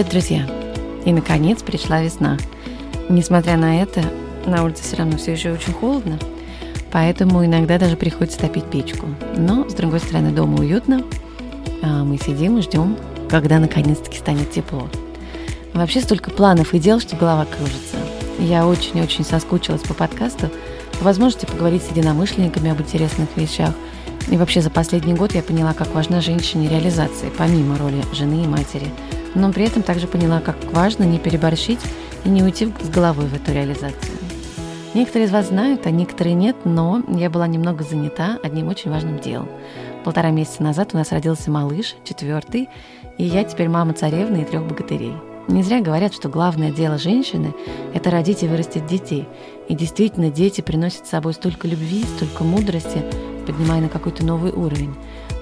Привет, друзья! И, наконец, пришла весна. Несмотря на это, на улице все равно все еще очень холодно, поэтому иногда даже приходится топить печку. Но, с другой стороны, дома уютно. А мы сидим и ждем, когда наконец-таки станет тепло. Вообще столько планов и дел, что голова кружится. Я очень-очень соскучилась по подкасту, по возможности поговорить с единомышленниками об интересных вещах. И вообще за последний год я поняла, как важна женщине реализация, помимо роли жены и матери – но при этом также поняла, как важно не переборщить и не уйти с головой в эту реализацию. Некоторые из вас знают, а некоторые нет, но я была немного занята одним очень важным делом. Полтора месяца назад у нас родился малыш, четвертый, и я теперь мама царевны и трех богатырей. Не зря говорят, что главное дело женщины – это родить и вырастить детей. И действительно, дети приносят с собой столько любви, столько мудрости, поднимая на какой-то новый уровень.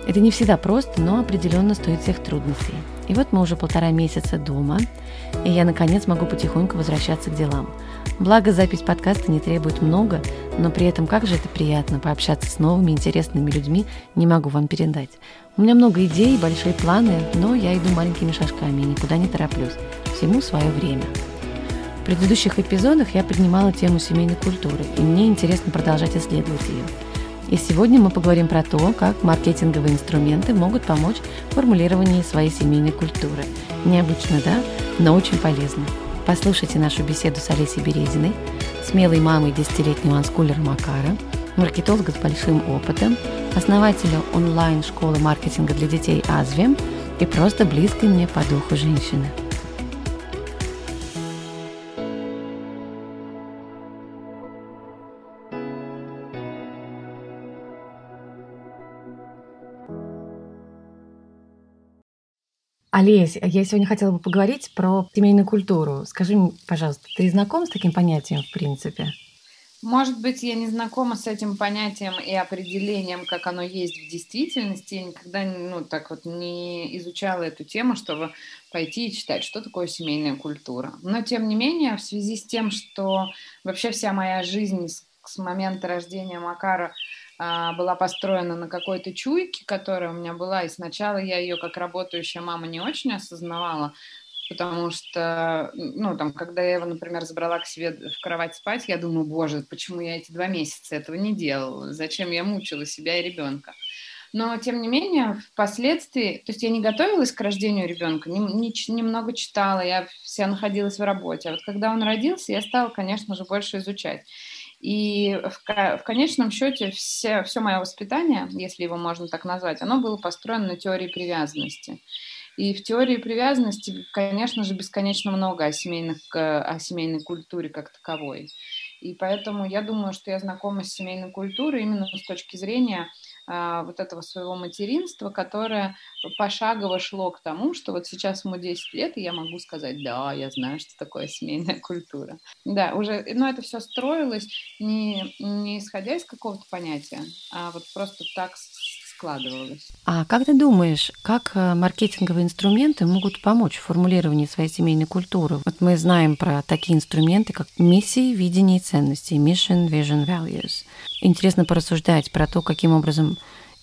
Это не всегда просто, но определенно стоит всех трудностей. И вот мы уже полтора месяца дома, и я наконец могу потихоньку возвращаться к делам. Благо запись подкаста не требует много, но при этом как же это приятно пообщаться с новыми интересными людьми, не могу вам передать. У меня много идей, большие планы, но я иду маленькими шажками и никуда не тороплюсь. Всему свое время. В предыдущих эпизодах я поднимала тему семейной культуры, и мне интересно продолжать исследовать ее. И сегодня мы поговорим про то, как маркетинговые инструменты могут помочь в формулировании своей семейной культуры. Необычно, да? Но очень полезно. Послушайте нашу беседу с Олесей Березиной, смелой мамой десятилетнего анскулера Макара, маркетолога с большим опытом, основателя онлайн-школы маркетинга для детей Азви и просто близкой мне по духу женщины – Олесь, я сегодня хотела бы поговорить про семейную культуру. Скажи пожалуйста, ты знаком с таким понятием в принципе? Может быть, я не знакома с этим понятием и определением, как оно есть в действительности. Я никогда ну, так вот не изучала эту тему, чтобы пойти и читать, что такое семейная культура. Но, тем не менее, в связи с тем, что вообще вся моя жизнь с, с момента рождения Макара была построена на какой-то чуйке, которая у меня была, и сначала я ее как работающая мама не очень осознавала, потому что, ну, там, когда я его, например, забрала к себе в кровать спать, я думаю, боже, почему я эти два месяца этого не делала, зачем я мучила себя и ребенка. Но, тем не менее, впоследствии, то есть я не готовилась к рождению ребенка, не, не, немного читала, я вся находилась в работе. А вот когда он родился, я стала, конечно же, больше изучать. И в, в конечном счете все, все мое воспитание, если его можно так назвать, оно было построено на теории привязанности. И в теории привязанности, конечно же, бесконечно много о, семейных, о семейной культуре как таковой. И поэтому я думаю, что я знакома с семейной культурой именно с точки зрения вот этого своего материнства, которое пошагово шло к тому, что вот сейчас ему 10 лет, и я могу сказать, да, я знаю, что такое семейная культура. Да, уже, но это все строилось не, не исходя из какого-то понятия, а вот просто так складывалось. А как ты думаешь, как э, маркетинговые инструменты могут помочь в формулировании своей семейной культуры? Вот мы знаем про такие инструменты, как миссии, видение и ценности, mission, vision, values. Интересно порассуждать про то, каким образом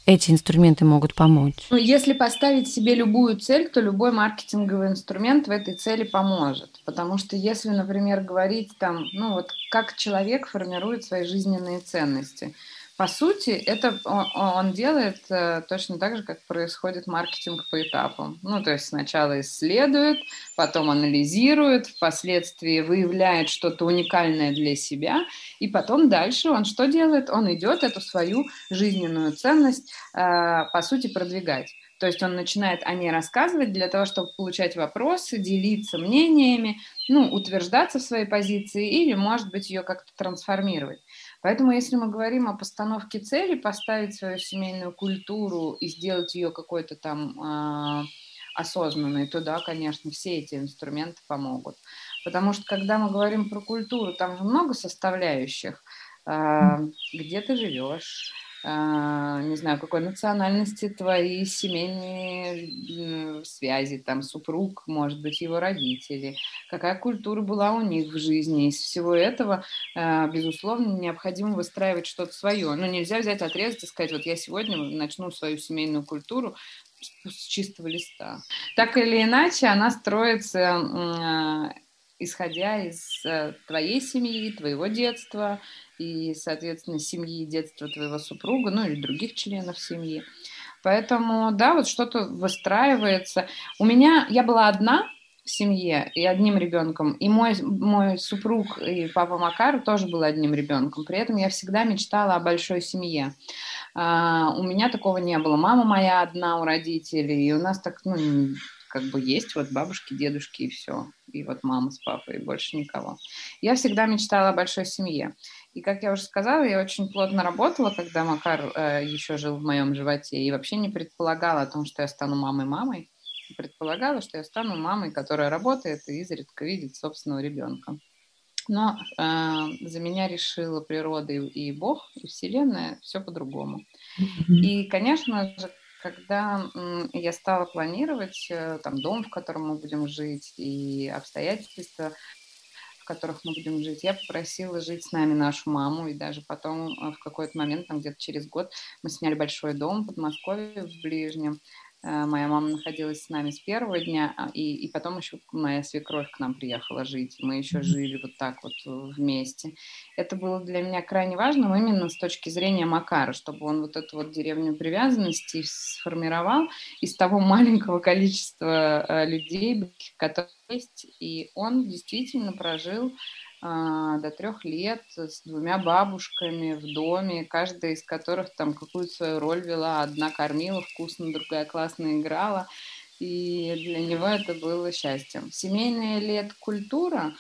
эти инструменты могут помочь? Ну, если поставить себе любую цель, то любой маркетинговый инструмент в этой цели поможет. Потому что если, например, говорить там, ну вот как человек формирует свои жизненные ценности – по сути, это он делает э, точно так же, как происходит маркетинг по этапам. Ну, то есть сначала исследует, потом анализирует, впоследствии выявляет что-то уникальное для себя, и потом дальше он что делает? Он идет эту свою жизненную ценность, э, по сути, продвигать. То есть он начинает о ней рассказывать для того, чтобы получать вопросы, делиться мнениями, ну, утверждаться в своей позиции или, может быть, ее как-то трансформировать. Поэтому, если мы говорим о постановке цели, поставить свою семейную культуру и сделать ее какой-то там э, осознанной, то да, конечно, все эти инструменты помогут. Потому что, когда мы говорим про культуру, там же много составляющих. Э, где ты живешь, не знаю, какой национальности твои семейные связи, там супруг, может быть, его родители, какая культура была у них в жизни. Из всего этого, а, безусловно, необходимо выстраивать что-то свое. Ну, нельзя взять, отрезать и сказать, вот я сегодня начну свою семейную культуру с чистого листа. Так или иначе, она строится исходя из э, твоей семьи, твоего детства и, соответственно, семьи и детства твоего супруга, ну или других членов семьи. Поэтому, да, вот что-то выстраивается. У меня, я была одна в семье и одним ребенком, и мой, мой супруг и папа Макар тоже был одним ребенком. При этом я всегда мечтала о большой семье. А, у меня такого не было. Мама моя одна у родителей, и у нас так, ну, как бы есть вот бабушки, дедушки и все. И вот мама с папой, и больше никого. Я всегда мечтала о большой семье. И, как я уже сказала, я очень плотно работала, когда Макар э, еще жил в моем животе, и вообще не предполагала о том, что я стану мамой-мамой. Предполагала, что я стану мамой, которая работает и изредка видит собственного ребенка. Но э, за меня решила природа и, и Бог, и Вселенная все по-другому. И, конечно же, когда я стала планировать э, там дом, в котором мы будем жить, и обстоятельства, в которых мы будем жить, я попросила жить с нами нашу маму, и даже потом э, в какой-то момент, там где-то через год, мы сняли большой дом в Подмосковье в Ближнем, моя мама находилась с нами с первого дня, а, и, и потом еще моя свекровь к нам приехала жить. Мы еще жили вот так вот э, вместе. Это было для меня крайне важным именно с точки зрения Макара, чтобы он вот эту вот деревню привязанности сформировал из того маленького количества э, людей, которые есть. И он действительно прожил до трех лет с двумя бабушками в доме, каждая из которых там какую-то свою роль вела. Одна кормила вкусно, другая классно играла. И для него это было счастьем. Семейная лет культура,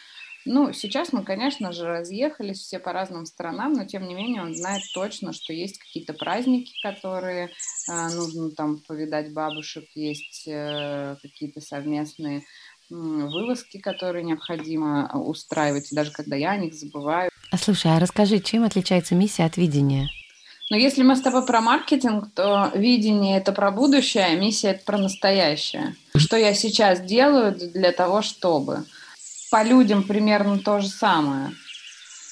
ну, сейчас мы, конечно же, разъехались все по разным странам, но тем не менее он знает точно, что есть какие-то праздники, которые э, нужно там повидать бабушек, есть э, какие-то совместные вылазки, которые необходимо а, устраивать, и даже когда я о них забываю. А слушай, а расскажи, чем отличается миссия от видения? Но если мы с тобой про маркетинг, то видение – это про будущее, а миссия – это про настоящее. Что я сейчас делаю для того, чтобы? По людям примерно то же самое.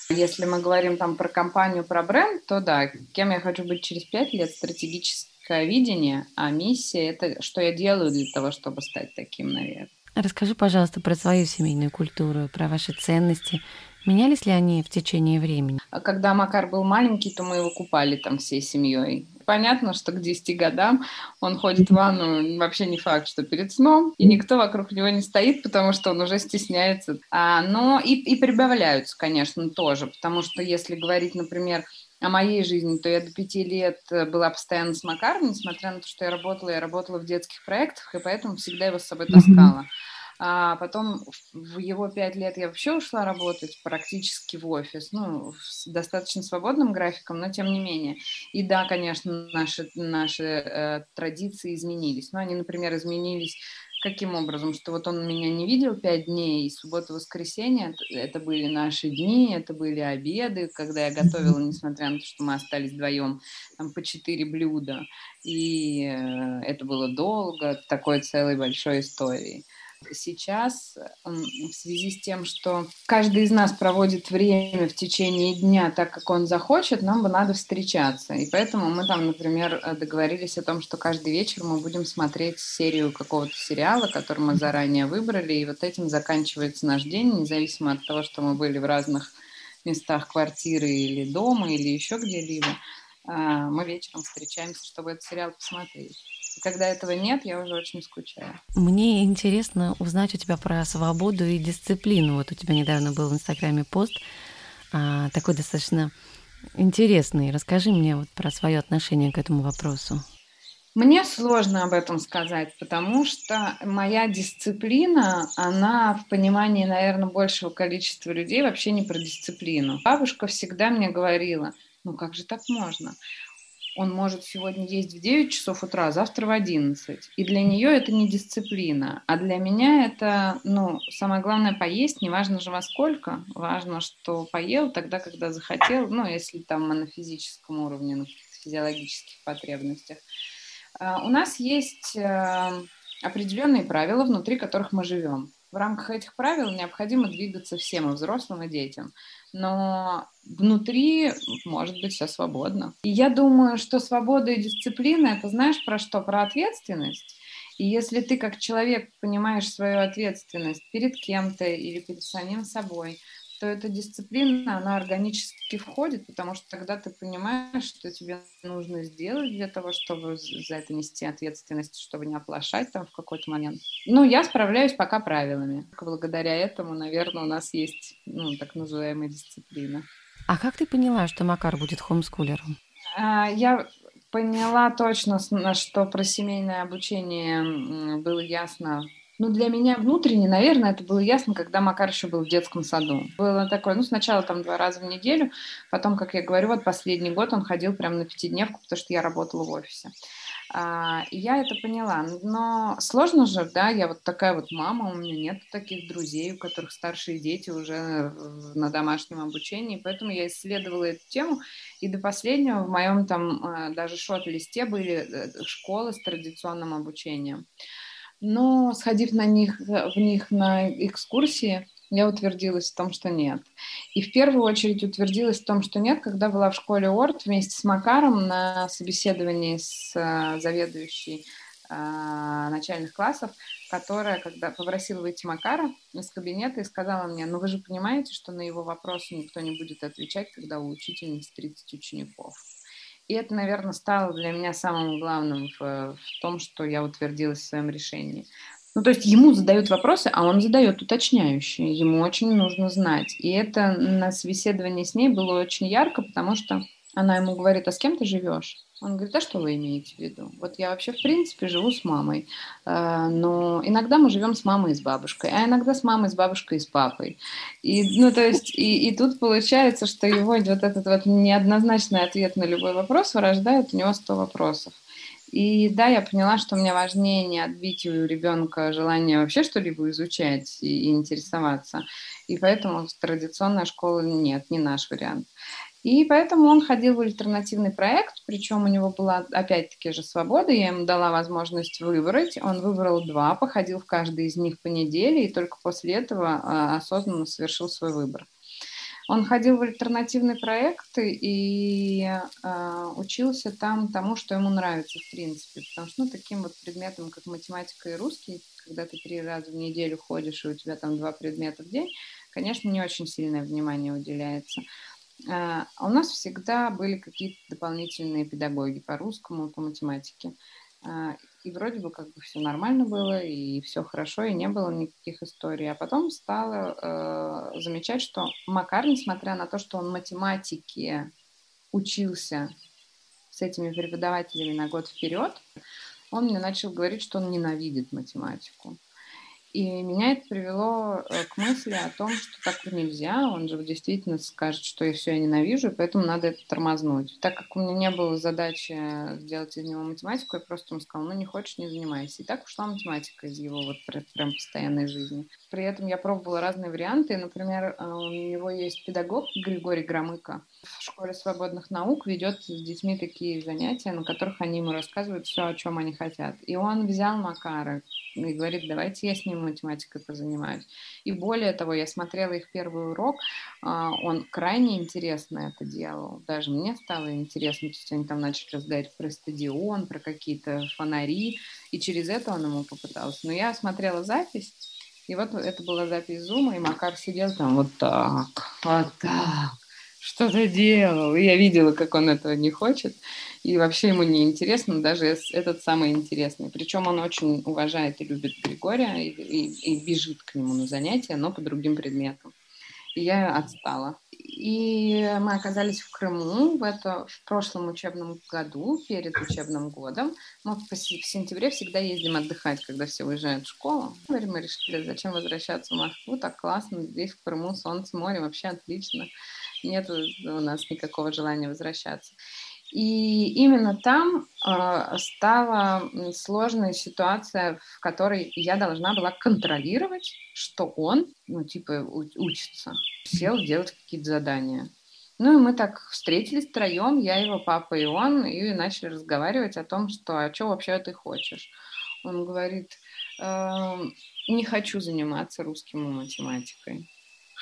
Если мы говорим там про компанию, про бренд, то да, кем я хочу быть через пять лет, стратегическое видение, а миссия – это что я делаю для того, чтобы стать таким, наверное. Расскажи, пожалуйста, про свою семейную культуру, про ваши ценности. Менялись ли они в течение времени? А когда Макар был маленький, то мы его купали там всей семьей. Понятно, что к 10 годам он ходит в ванну, вообще не факт, что перед сном, и никто вокруг него не стоит, потому что он уже стесняется. А, но и, и прибавляются, конечно, тоже, потому что если говорить, например, о моей жизни, то я до пяти лет была постоянно с Макаром, несмотря на то, что я работала, я работала в детских проектах, и поэтому всегда его с собой таскала. А потом в его пять лет я вообще ушла работать практически в офис, ну, с достаточно свободным графиком, но тем не менее. И да, конечно, наши, наши э, традиции изменились. Но они, например, изменились Каким образом? Что вот он меня не видел пять дней, и суббота-воскресенье это были наши дни, это были обеды, когда я готовила, несмотря на то, что мы остались вдвоем, там по четыре блюда. И э, это было долго, такой целой большой историей сейчас в связи с тем, что каждый из нас проводит время в течение дня так, как он захочет, нам бы надо встречаться. И поэтому мы там, например, э, договорились о том, что каждый вечер мы будем смотреть серию какого-то сериала, который мы заранее выбрали, и вот этим заканчивается наш день, независимо от того, что мы были в разных местах квартиры или дома, или еще где-либо. А, мы вечером встречаемся, чтобы этот сериал посмотреть когда этого нет, я уже очень скучаю. Мне интересно узнать у тебя про свободу и дисциплину. Вот у тебя недавно был в Инстаграме пост а, такой достаточно интересный. Расскажи мне вот про свое отношение к этому вопросу. Мне сложно об этом сказать, потому что моя дисциплина, она в понимании, наверное, большего количества людей вообще не про дисциплину. Бабушка всегда мне говорила, ну как же так можно? Он может сегодня есть в 9 часов утра, а завтра в 11. И для нее это не дисциплина. А для меня это, ну, самое главное поесть, неважно же во сколько. Важно, что поел тогда, когда захотел, ну, если там на физическом уровне, на физиологических потребностях. А, у нас есть э, определенные правила, внутри которых мы живем. В рамках этих правил необходимо двигаться всем, и взрослым, и детям. Но внутри может быть все свободно. И я думаю, что свобода и дисциплина — это знаешь про что? Про ответственность. И если ты как человек понимаешь свою ответственность перед кем-то или перед самим собой, то эта дисциплина, она органически входит, потому что тогда ты понимаешь, что тебе нужно сделать для того, чтобы за это нести ответственность, чтобы не оплошать там в какой-то момент. Ну, я справляюсь пока правилами. Благодаря этому, наверное, у нас есть, ну, так называемая дисциплина. А как ты поняла, что Макар будет хомскулером? А, я поняла точно, что про семейное обучение было ясно ну, для меня внутренне, наверное, это было ясно, когда Макар еще был в детском саду. Было такое, ну, сначала там два раза в неделю, потом, как я говорю, вот последний год он ходил прямо на пятидневку, потому что я работала в офисе. А, я это поняла. Но сложно же, да, я вот такая вот мама, у меня нет таких друзей, у которых старшие дети уже на домашнем обучении, поэтому я исследовала эту тему, и до последнего в моем там а, даже шот-листе были э, школы с традиционным обучением но сходив на них, в них на экскурсии, я утвердилась в том, что нет. И в первую очередь утвердилась в том, что нет, когда была в школе ОРТ вместе с Макаром на собеседовании с э, заведующей э, начальных классов, которая, когда попросила выйти Макара из кабинета и сказала мне, ну вы же понимаете, что на его вопросы никто не будет отвечать, когда у учительницы 30 учеников. И это, наверное, стало для меня самым главным в, в том, что я утвердилась в своем решении. Ну, то есть ему задают вопросы, а он задает уточняющие. Ему очень нужно знать. И это на собеседовании с ней было очень ярко, потому что она ему говорит, а с кем ты живешь? Он говорит, а что вы имеете в виду? Вот я вообще, в принципе, живу с мамой, э, но иногда мы живем с мамой и с бабушкой, а иногда с мамой, с бабушкой и с папой. И, ну, то есть, и, и тут получается, что его вот этот вот неоднозначный ответ на любой вопрос вырождает у него 100 вопросов. И да, я поняла, что мне важнее не отбить у ребенка желание вообще что-либо изучать и, и интересоваться. И поэтому традиционная школа нет, не наш вариант. И поэтому он ходил в альтернативный проект, причем у него была опять-таки же свобода, я ему дала возможность выбрать. Он выбрал два, походил в каждый из них по неделе, и только после этого а, осознанно совершил свой выбор. Он ходил в альтернативный проект и э, учился там тому, что ему нравится в принципе. Потому что ну, таким вот предметом, как математика и русский, когда ты три раза в неделю ходишь, и у тебя там два предмета в день, конечно, не очень сильное внимание уделяется. А, а у нас всегда были какие-то дополнительные педагоги по русскому, по математике. А, и вроде бы как бы все нормально было, и все хорошо, и не было никаких историй. А потом стала э, замечать, что Макар, несмотря на то, что он математике учился с этими преподавателями на год вперед, он мне начал говорить, что он ненавидит математику. И меня это привело э, к мысли о том, что так нельзя, он же действительно скажет, что я все я ненавижу, и поэтому надо это тормознуть. Так как у меня не было задачи сделать из него математику, я просто ему сказала, ну не хочешь, не занимайся. И так ушла математика из его вот прям постоянной жизни. При этом я пробовала разные варианты. Например, э, у него есть педагог Григорий Громыко. В школе свободных наук ведет с детьми такие занятия, на которых они ему рассказывают все, о чем они хотят. И он взял Макара и говорит, давайте я с ним математикой позанимаюсь. И более того, я смотрела их первый урок, а, он крайне интересно это делал. Даже мне стало интересно, то есть они там начали разговаривать про стадион, про какие-то фонари, и через это он ему попытался. Но я смотрела запись, и вот это была запись зума, и Макар сидел там вот так, вот так, что-то делал. И я видела, как он этого не хочет. И вообще ему не интересно, даже этот самый интересный. Причем он очень уважает и любит Григория и, и, и бежит к нему на занятия, но по другим предметам. И я отстала. И мы оказались в Крыму в, это, в прошлом учебном году, перед учебным годом. Мы в сентябре всегда ездим отдыхать, когда все уезжают в школу. Мы решили, зачем возвращаться в Москву, так классно, здесь в Крыму солнце, море, вообще отлично нет у нас никакого желания возвращаться. И именно там э, стала сложная ситуация, в которой я должна была контролировать, что он, ну, типа, учится, сел делать какие-то задания. Ну и мы так встретились втроем, я, его папа и он, и начали разговаривать о том, что, а что вообще ты хочешь? Он говорит, э, не хочу заниматься русским и математикой.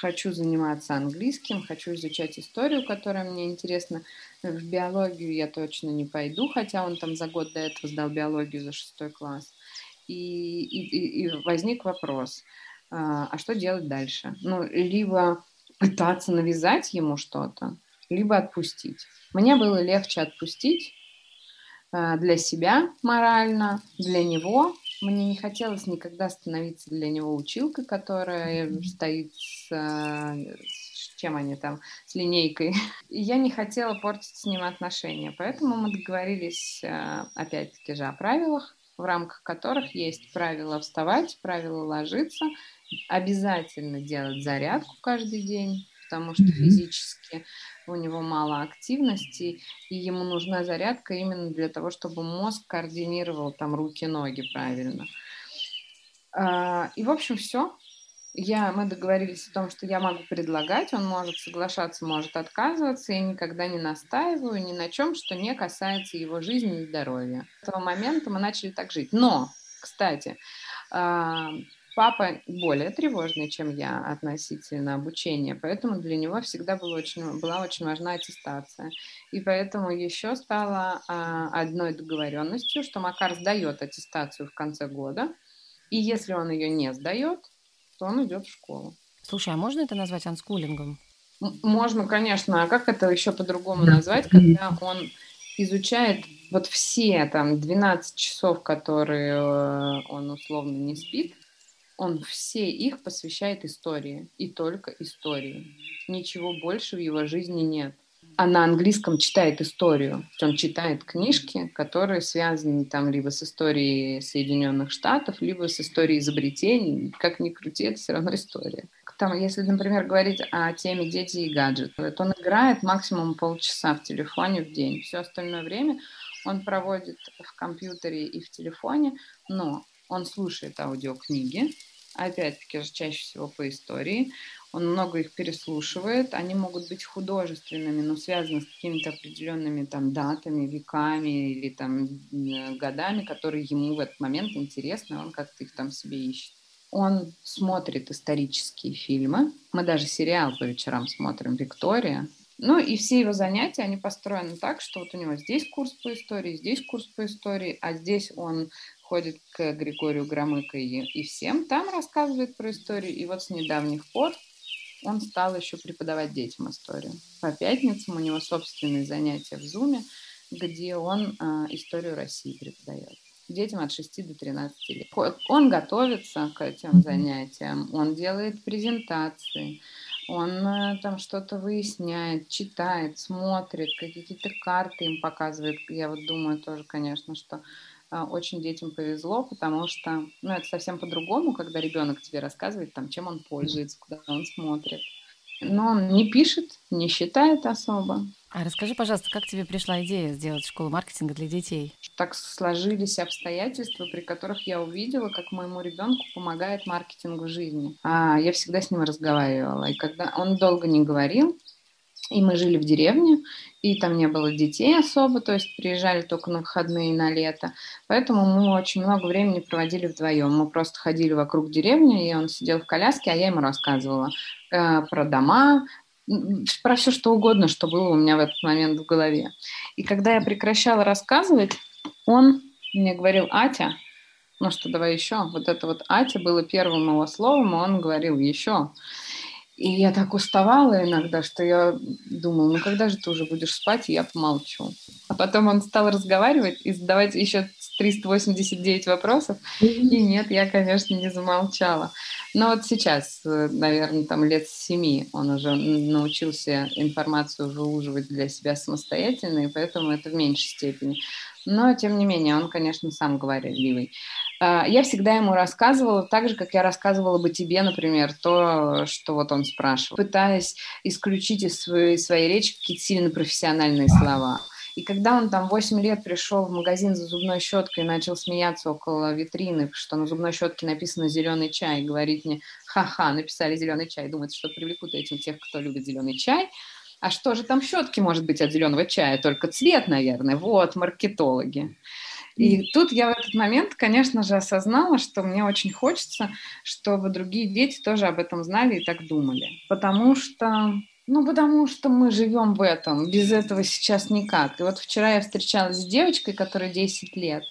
Хочу заниматься английским, хочу изучать историю, которая мне интересна. В биологию я точно не пойду, хотя он там за год до этого сдал биологию за шестой класс. И, и, и возник вопрос, а, а что делать дальше? Ну, либо пытаться навязать ему что-то, либо отпустить. Мне было легче отпустить а, для себя морально, для него. Мне не хотелось никогда становиться для него училкой, которая стоит с, а, с чем они там, с линейкой. И я не хотела портить с ним отношения, поэтому мы договорились опять-таки же о правилах, в рамках которых есть правила вставать, правила ложиться, обязательно делать зарядку каждый день, потому что mm-hmm. физически у него мало активности, и ему нужна зарядка именно для того, чтобы мозг координировал там руки-ноги правильно. А, и, в общем, все. Я, мы договорились о том, что я могу предлагать, он может соглашаться, может отказываться. Я никогда не настаиваю ни на чем, что не касается его жизни и здоровья. С этого момента мы начали так жить. Но, кстати, а, папа более тревожный, чем я относительно обучения, поэтому для него всегда была очень, была очень важна аттестация. И поэтому еще стало а, одной договоренностью, что Макар сдает аттестацию в конце года, и если он ее не сдает, то он идет в школу. Слушай, а можно это назвать анскулингом? Можно, конечно. А как это еще по-другому назвать, когда он изучает вот все там 12 часов, которые э, он условно не спит, он все их посвящает истории. И только истории. Ничего больше в его жизни нет а на английском читает историю. Он читает книжки, которые связаны там либо с историей Соединенных Штатов, либо с историей изобретений. Как ни крути, это все равно история. Там, если, например, говорить о теме дети и гаджеты, то он играет максимум полчаса в телефоне в день. Все остальное время он проводит в компьютере и в телефоне, но он слушает аудиокниги, опять-таки же чаще всего по истории, он много их переслушивает, они могут быть художественными, но связаны с какими-то определенными там датами, веками или там годами, которые ему в этот момент интересны, он как-то их там себе ищет. Он смотрит исторические фильмы, мы даже сериал по вечерам смотрим «Виктория», ну и все его занятия, они построены так, что вот у него здесь курс по истории, здесь курс по истории, а здесь он ходит к Григорию Громыко и, и всем там рассказывает про историю. И вот с недавних пор он стал еще преподавать детям историю. По пятницам у него собственные занятия в Зуме, где он э, историю России преподает детям от 6 до 13 лет. Он готовится к этим занятиям, он делает презентации, он э, там что-то выясняет, читает, смотрит, какие-то карты им показывает. Я вот думаю тоже, конечно, что а, очень детям повезло, потому что, ну, это совсем по-другому, когда ребенок тебе рассказывает, там, чем он пользуется, куда он смотрит. Но он не пишет, не считает особо. А расскажи, пожалуйста, как тебе пришла идея сделать школу маркетинга для детей? Так сложились обстоятельства, при которых я увидела, как моему ребенку помогает маркетинг в жизни. А я всегда с ним разговаривала. И когда он долго не говорил, и мы жили в деревне, и там не было детей особо, то есть приезжали только на выходные на лето. Поэтому мы очень много времени проводили вдвоем. Мы просто ходили вокруг деревни, и он сидел в коляске, а я ему рассказывала э, про дома, про все что угодно, что было у меня в этот момент в голове. И когда я прекращала рассказывать, он мне говорил, Атя, ну что, давай еще. Вот это вот Атя было первым его словом, и он говорил еще. И я так уставала иногда, что я думала, ну когда же ты уже будешь спать, и я помолчу. А потом он стал разговаривать и задавать еще 389 вопросов. И нет, я, конечно, не замолчала. Но вот сейчас, э, наверное, там лет с семи он уже научился информацию выуживать для себя самостоятельно, и поэтому это в меньшей степени. Но, тем не менее, он, конечно, сам говорливый. А, я всегда ему рассказывала так же, как я рассказывала бы тебе, например, то, что вот он спрашивал, пытаясь исключить из своей, своей речи какие-то сильно профессиональные слова. И когда он там 8 лет пришел в магазин за зубной щеткой и начал смеяться около витрины, что на зубной щетке написано «зеленый чай», и говорить мне «ха-ха, написали зеленый чай», думает, что привлекут этим тех, кто любит зеленый чай, а что же там щетки может быть от зеленого чая? Только цвет, наверное. Вот, маркетологи. И тут я в этот момент, конечно же, осознала, что мне очень хочется, чтобы другие дети тоже об этом знали и так думали. Потому что ну, потому что мы живем в этом. Без этого сейчас никак. И вот вчера я встречалась с девочкой, которой 10 лет.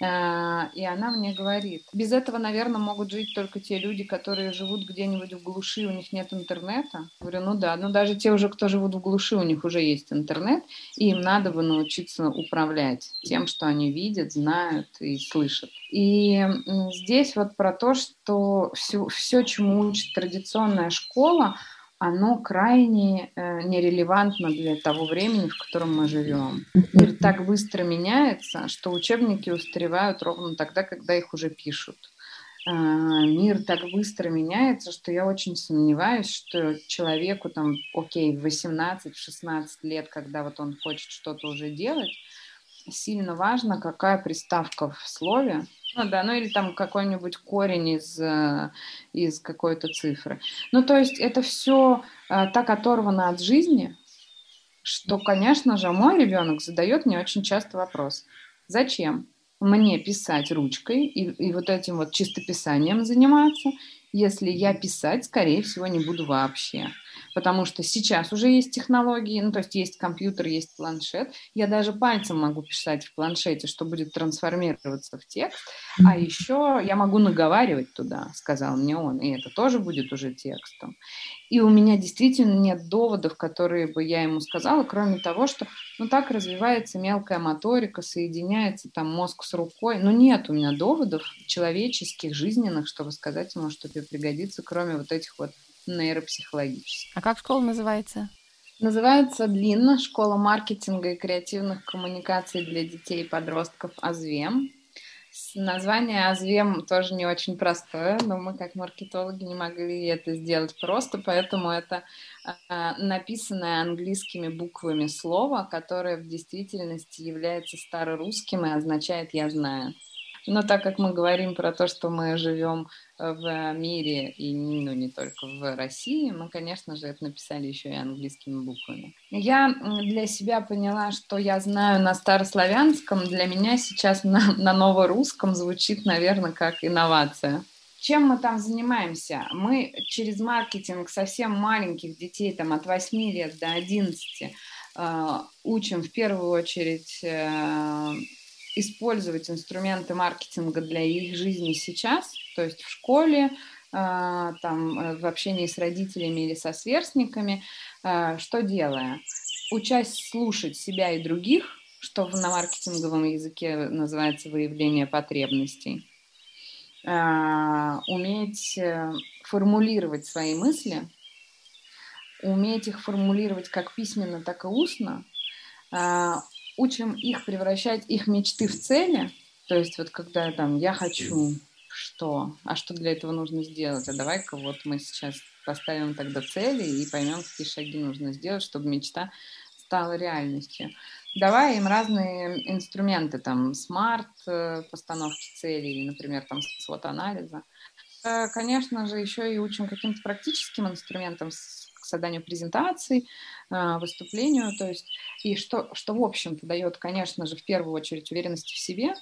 А, и она мне говорит, без этого, наверное, могут жить только те люди, которые живут где-нибудь в глуши, у них нет интернета. Я говорю, ну да, но даже те уже, кто живут в глуши, у них уже есть интернет, и им надо бы научиться управлять тем, что они видят, знают и слышат. И здесь вот про то, что все, все чему учит традиционная школа, оно крайне э, нерелевантно для того времени, в котором мы живем. Мир так быстро меняется, что учебники устаревают ровно тогда, когда их уже пишут. Э, мир так быстро меняется, что я очень сомневаюсь, что человеку там, окей, в 18-16 лет, когда вот он хочет что-то уже делать, сильно важно, какая приставка в слове, ну да, ну или там какой-нибудь корень из, э, из какой-то цифры. Ну то есть это все э, так оторвано от жизни, что, конечно же, мой ребенок задает мне очень часто вопрос, зачем мне писать ручкой и, и вот этим вот чистописанием заниматься, если я писать, скорее всего, не буду вообще потому что сейчас уже есть технологии, ну, то есть есть компьютер, есть планшет. Я даже пальцем могу писать в планшете, что будет трансформироваться в текст, а еще я могу наговаривать туда, сказал мне он, и это тоже будет уже текстом. И у меня действительно нет доводов, которые бы я ему сказала, кроме того, что ну так развивается мелкая моторика, соединяется там мозг с рукой. Но нет у меня доводов человеческих, жизненных, чтобы сказать ему, что тебе пригодится, кроме вот этих вот нейропсихологически. А как школа называется? Называется длинно «Школа маркетинга и креативных коммуникаций для детей и подростков АЗВЕМ». Название АЗВЕМ тоже не очень простое, но мы как маркетологи не могли это сделать просто, поэтому это э, написанное английскими буквами слово, которое в действительности является старорусским и означает «я знаю». Но так как мы говорим про то, что мы живем в мире и ну, не только в России, мы, конечно же, это написали еще и английскими буквами. Я для себя поняла, что я знаю на старославянском, для меня сейчас на, на новорусском звучит, наверное, как инновация. Чем мы там занимаемся? Мы через маркетинг совсем маленьких детей, там от 8 лет до 11, э, учим в первую очередь э, использовать инструменты маркетинга для их жизни сейчас, то есть в школе, а, там, э, в общении с родителями или со сверстниками, а, что делая? Учась слушать себя и других, что на маркетинговом языке называется выявление потребностей, а, уметь э, формулировать свои мысли, уметь их формулировать как письменно, так и устно, учим их превращать их мечты в цели. То есть вот когда там я хочу что, а что для этого нужно сделать, а давай-ка вот мы сейчас поставим тогда цели и поймем, какие шаги нужно сделать, чтобы мечта стала реальностью. Давай им разные инструменты, там, смарт э, постановки целей, например, там, свод-анализа. Э, конечно же, еще и учим каким-то практическим инструментам, созданию презентаций, а, выступлению, то есть, и что, что в общем-то дает, конечно же, в первую очередь уверенность в себе,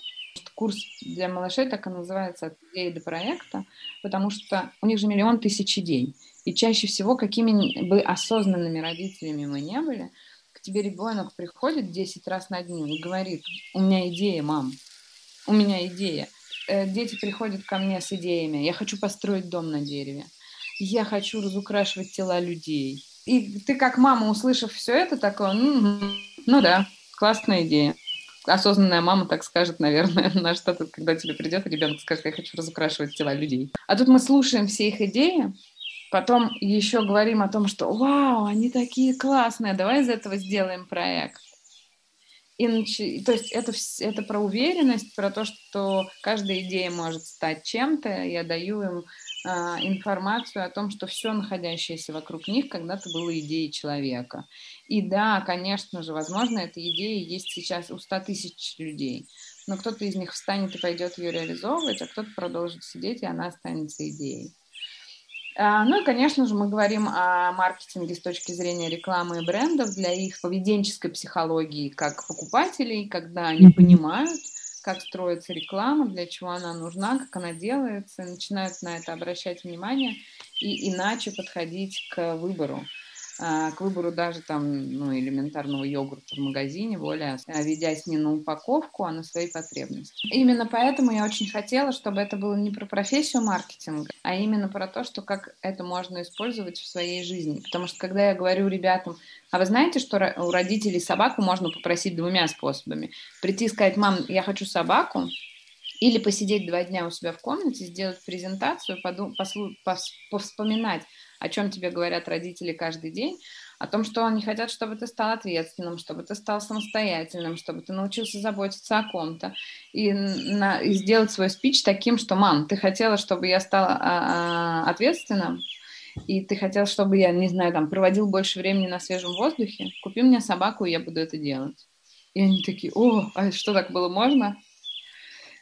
Курс для малышей так и называется «От идеи до проекта», потому что у них же миллион тысяч идей. И чаще всего, какими бы осознанными родителями мы не были, к тебе ребенок приходит 10 раз на дню и говорит, у меня идея, мам, у меня идея. Э, дети приходят ко мне с идеями, я хочу построить дом на дереве я хочу разукрашивать тела людей. И ты как мама, услышав все это, такое, ну, ну да, классная идея. Осознанная мама так скажет, наверное, на что-то, когда тебе придет ребенок скажет, я хочу разукрашивать тела людей. А тут мы слушаем все их идеи, потом еще говорим о том, что вау, они такие классные, давай из этого сделаем проект. И, то есть это, это про уверенность, про то, что каждая идея может стать чем-то. Я даю им информацию о том, что все находящееся вокруг них когда-то было идеей человека. И да, конечно же, возможно, эта идея есть сейчас у 100 тысяч людей, но кто-то из них встанет и пойдет ее реализовывать, а кто-то продолжит сидеть, и она останется идеей. А, ну и, конечно же, мы говорим о маркетинге с точки зрения рекламы и брендов для их поведенческой психологии как покупателей, когда они понимают, как строится реклама, для чего она нужна, как она делается, начинают на это обращать внимание и иначе подходить к выбору. А, к выбору даже там, ну, элементарного йогурта в магазине, более а, ведясь не на упаковку, а на свои потребности. Именно поэтому я очень хотела, чтобы это было не про профессию маркетинга, а именно про то, что как это можно использовать в своей жизни. Потому что когда я говорю ребятам, а вы знаете, что у родителей собаку можно попросить двумя способами? Прийти и сказать, мам, я хочу собаку, или посидеть два дня у себя в комнате, сделать презентацию, подум- послу- пос- повспоминать, о чем тебе говорят родители каждый день, о том, что они хотят, чтобы ты стал ответственным, чтобы ты стал самостоятельным, чтобы ты научился заботиться о ком-то, и, на, и сделать свой спич таким, что, мам, ты хотела, чтобы я стал а, а, ответственным, и ты хотел, чтобы я, не знаю, там, проводил больше времени на свежем воздухе, купи мне собаку, и я буду это делать. И они такие, о, а что так было можно?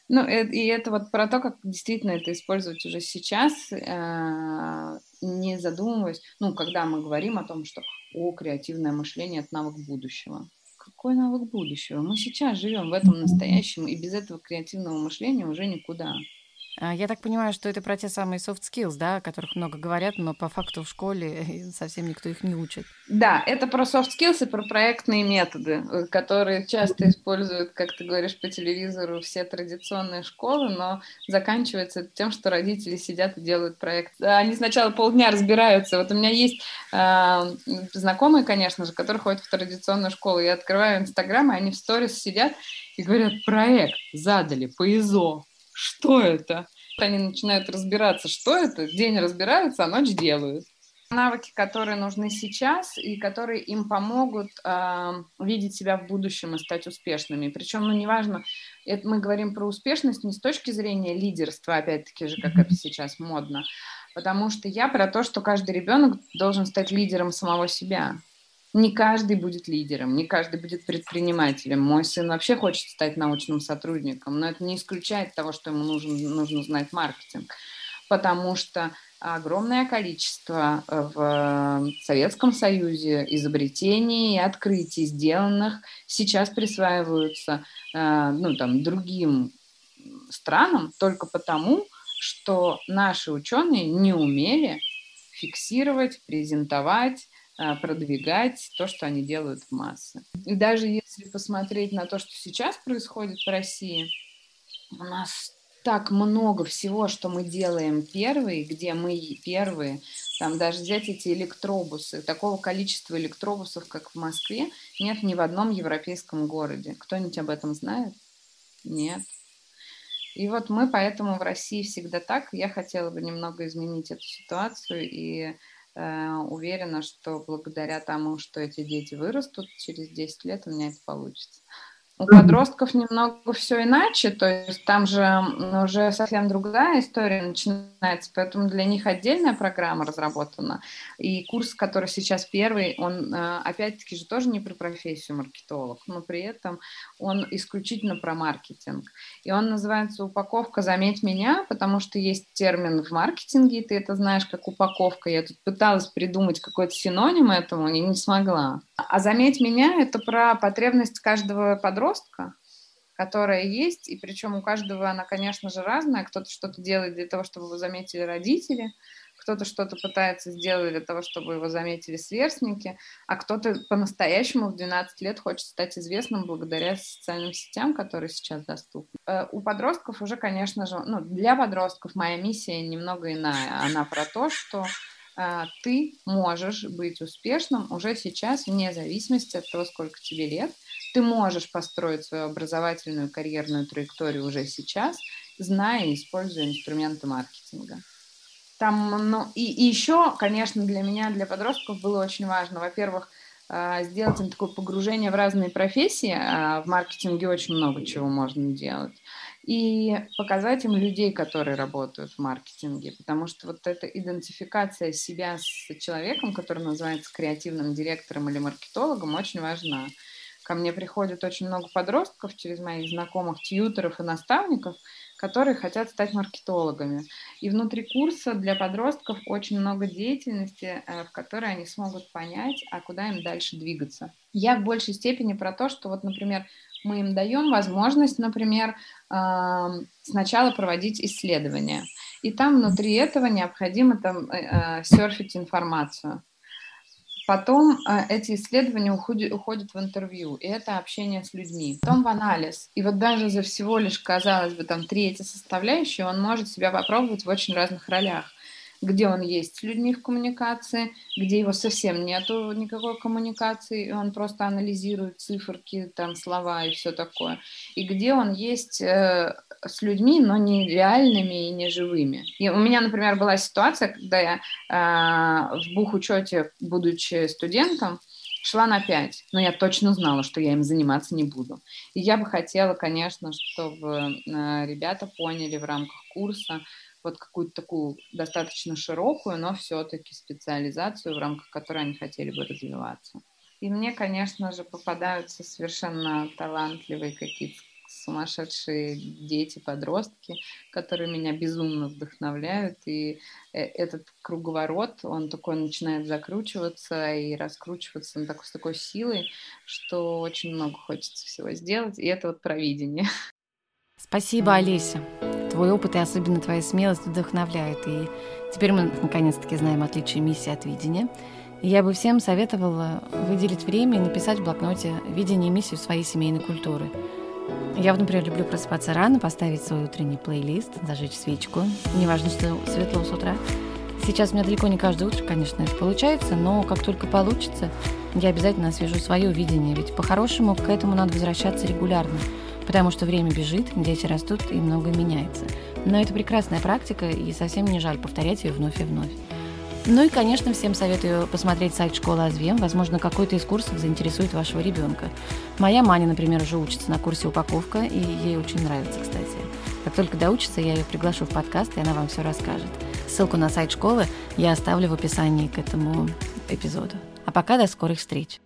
Ну, и это вот про то, как действительно это использовать уже сейчас, э, не задумываясь, ну, когда мы говорим о том, что, о, креативное мышление – это навык будущего. Какой навык будущего? Мы сейчас живем в этом настоящем, и без этого креативного мышления уже никуда. А, я так понимаю, что это про те самые soft skills, да, о которых много говорят, но по факту в школе совсем никто их не учит. Да, это про soft skills и про проектные методы, э, которые часто используют, как ты говоришь, по телевизору все традиционные школы, но заканчивается тем, что родители сидят и делают проект. Они сначала полдня разбираются. Вот у меня есть э, знакомые, конечно же, которые ходят в традиционную школу. Я открываю Инстаграм, и они в сторис сидят и говорят, проект задали по ИЗО что это? Они начинают разбираться, что это, день разбираются, а ночь делают. Навыки, которые нужны сейчас и которые им помогут э, видеть себя в будущем и стать успешными. Причем, ну, неважно, это мы говорим про успешность не с точки зрения лидерства, опять-таки же, как это сейчас модно, потому что я про то, что каждый ребенок должен стать лидером самого себя. Не каждый будет лидером, не каждый будет предпринимателем. Мой сын вообще хочет стать научным сотрудником, но это не исключает того, что ему нужен, нужно знать маркетинг, потому что огромное количество э, в Советском Союзе изобретений и открытий, сделанных, сейчас присваиваются э, ну, там, другим странам только потому, что наши ученые не умели фиксировать, презентовать, продвигать то, что они делают в массы. И даже если посмотреть на то, что сейчас происходит в России, у нас так много всего, что мы делаем первые, где мы первые. Там даже взять эти электробусы. Такого количества электробусов, как в Москве, нет ни в одном европейском городе. Кто-нибудь об этом знает? Нет. И вот мы поэтому в России всегда так. Я хотела бы немного изменить эту ситуацию и уверена, что благодаря тому, что эти дети вырастут, через 10 лет у меня это получится. У подростков немного все иначе, то есть там же уже совсем другая история начинается, поэтому для них отдельная программа разработана. И курс, который сейчас первый, он э, опять-таки же тоже не про профессию маркетолог, но при этом он исключительно про маркетинг. И он называется «Упаковка, заметь меня», потому что есть термин в маркетинге, и ты это знаешь как упаковка. Я тут пыталась придумать какой-то синоним этому, и не смогла. А «Заметь меня» — это про потребность каждого подростка подростка, которая есть, и причем у каждого она, конечно же, разная. Кто-то что-то делает для того, чтобы его заметили родители, кто-то что-то пытается сделать для того, чтобы его заметили сверстники, а кто-то по-настоящему в 12 лет хочет стать известным благодаря социальным сетям, которые сейчас доступны. Э, у подростков уже, конечно же, ну, для подростков моя миссия немного иная. Она про то, что э, ты можешь быть успешным уже сейчас, вне зависимости от того, сколько тебе лет, ты можешь построить свою образовательную карьерную траекторию уже сейчас, зная и используя инструменты маркетинга. Там, ну, и, и еще, конечно, для меня, для подростков было очень важно, во-первых, а, сделать им такое погружение в разные профессии. А, в маркетинге очень много чего можно делать. И показать им людей, которые работают в маркетинге. Потому что вот эта идентификация себя с человеком, который называется креативным директором или маркетологом, очень важна. Ко мне приходит очень много подростков через моих знакомых тьютеров и наставников, которые хотят стать маркетологами. И внутри курса для подростков очень много деятельности, э, в которой они смогут понять, а куда им дальше двигаться. Я в большей степени про то, что вот, например, мы им даем возможность, например, сначала проводить исследования. И там внутри этого необходимо там э, э, серфить информацию. Потом э, эти исследования уходят, в интервью, и это общение с людьми. Потом в анализ. И вот даже за всего лишь, казалось бы, там третья составляющая, он может себя попробовать в очень разных ролях где он есть с людьми в коммуникации, где его совсем нету никакой коммуникации, и он просто анализирует циферки, там слова и все такое, и где он есть э, с людьми, но не реальными и не живыми. И у меня, например, была ситуация, когда я э, в бухучете, будучи студентом, шла на 5, но я точно знала, что я им заниматься не буду. И я бы хотела, конечно, чтобы э, ребята поняли в рамках курса, вот какую-то такую достаточно широкую, но все-таки специализацию, в рамках которой они хотели бы развиваться. И мне, конечно же, попадаются совершенно талантливые какие-то сумасшедшие дети, подростки, которые меня безумно вдохновляют. И э, этот круговорот, он такой начинает закручиваться и раскручиваться на такой, с такой силой, что очень много хочется всего сделать. И это вот провидение. Спасибо, Олеся. Твой опыт и особенно твоя смелость вдохновляют. И теперь мы наконец-таки знаем отличие миссии от видения. И я бы всем советовала выделить время и написать в блокноте видение и миссию своей семейной культуры. Я например, люблю просыпаться рано, поставить свой утренний плейлист, зажечь свечку. Неважно, что светло с утра. Сейчас у меня далеко не каждое утро, конечно, это получается, но как только получится, я обязательно освежу свое видение, ведь по-хорошему к этому надо возвращаться регулярно – потому что время бежит, дети растут и многое меняется. Но это прекрасная практика, и совсем не жаль повторять ее вновь и вновь. Ну и, конечно, всем советую посмотреть сайт школы Азвем. Возможно, какой-то из курсов заинтересует вашего ребенка. Моя Маня, например, уже учится на курсе упаковка, и ей очень нравится, кстати. Как только доучится, я ее приглашу в подкаст, и она вам все расскажет. Ссылку на сайт школы я оставлю в описании к этому эпизоду. А пока до скорых встреч!